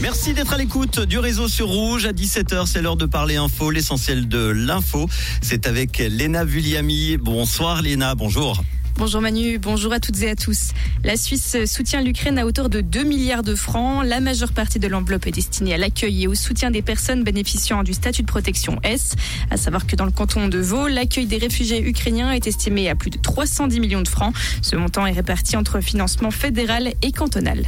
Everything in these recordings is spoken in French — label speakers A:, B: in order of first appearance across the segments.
A: Merci d'être à l'écoute du réseau sur Rouge. À 17h, c'est l'heure de parler info, l'essentiel de l'info. C'est avec Léna Vulliami. Bonsoir Léna, bonjour.
B: Bonjour Manu, bonjour à toutes et à tous. La Suisse soutient l'Ukraine à hauteur de 2 milliards de francs. La majeure partie de l'enveloppe est destinée à l'accueil et au soutien des personnes bénéficiant du statut de protection S. À savoir que dans le canton de Vaud, l'accueil des réfugiés ukrainiens est estimé à plus de 310 millions de francs. Ce montant est réparti entre financement fédéral et cantonal.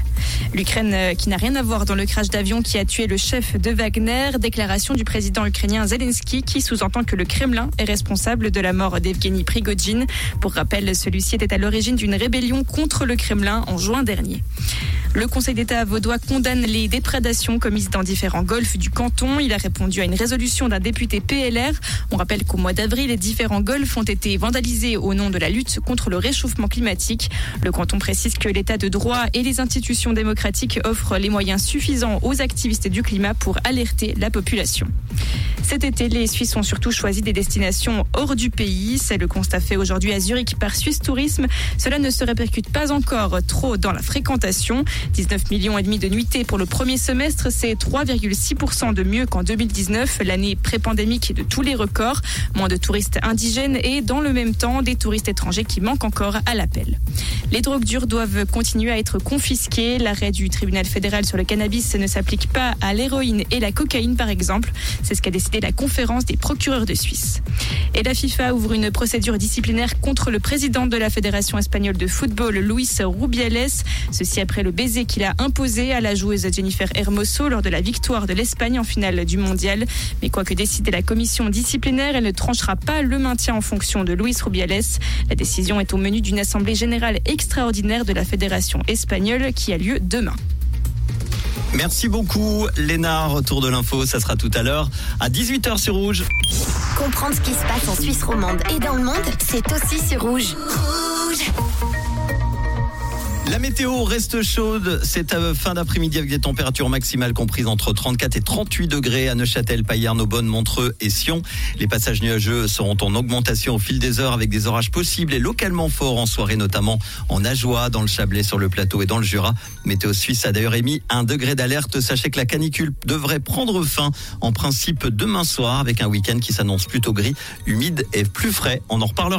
B: L'Ukraine euh, qui n'a rien à voir dans le crash d'avion qui a tué le chef de Wagner. Déclaration du président ukrainien Zelensky qui sous-entend que le Kremlin est responsable de la mort d'Evgeny Prigogine. Pour rappel, celui celui était à l'origine d'une rébellion contre le Kremlin en juin dernier. Le Conseil d'État vaudois condamne les déprédations commises dans différents golfs du canton. Il a répondu à une résolution d'un député PLR. On rappelle qu'au mois d'avril, les différents golfs ont été vandalisés au nom de la lutte contre le réchauffement climatique. Le canton précise que l'état de droit et les institutions démocratiques offrent les moyens suffisants aux activistes du climat pour alerter la population. Cet été, les Suisses ont surtout choisi des destinations hors du pays. C'est le constat fait aujourd'hui à Zurich par Suisse Tourisme. Cela ne se répercute pas encore trop dans la fréquentation. 19 millions et demi de nuitées pour le premier semestre, c'est 3,6% de mieux qu'en 2019, l'année pré-pandémique de tous les records. Moins de touristes indigènes et dans le même temps des touristes étrangers qui manquent encore à l'appel. Les drogues dures doivent continuer à être confisquées. L'arrêt du tribunal fédéral sur le cannabis ne s'applique pas à l'héroïne et la cocaïne par exemple. C'est ce qu'a décidé la conférence des procureurs de Suisse. Et la FIFA ouvre une procédure disciplinaire contre le président de la Fédération espagnole de football, Luis Rubiales. Ceci après le baiser qu'il a imposé à la joueuse Jennifer Hermoso lors de la victoire de l'Espagne en finale du mondial. Mais quoi que décide la commission disciplinaire, elle ne tranchera pas le maintien en fonction de Luis Rubiales. La décision est au menu d'une assemblée générale extraordinaire de la Fédération espagnole qui a lieu demain.
A: Merci beaucoup, Léna. Retour de l'info, ça sera tout à l'heure à 18h sur Rouge.
C: Comprendre ce qui se passe en Suisse romande et dans le monde, c'est aussi sur Rouge. Rouge
A: la météo reste chaude cette fin d'après-midi avec des températures maximales comprises entre 34 et 38 degrés à Neuchâtel, Payerne, Aubonne, Montreux et Sion. Les passages nuageux seront en augmentation au fil des heures avec des orages possibles et localement forts en soirée, notamment en Ajoie, dans le Chablais, sur le plateau et dans le Jura. Météo Suisse a d'ailleurs émis un degré d'alerte. Sachez que la canicule devrait prendre fin en principe demain soir avec un week-end qui s'annonce plutôt gris, humide et plus frais. On en reparlera.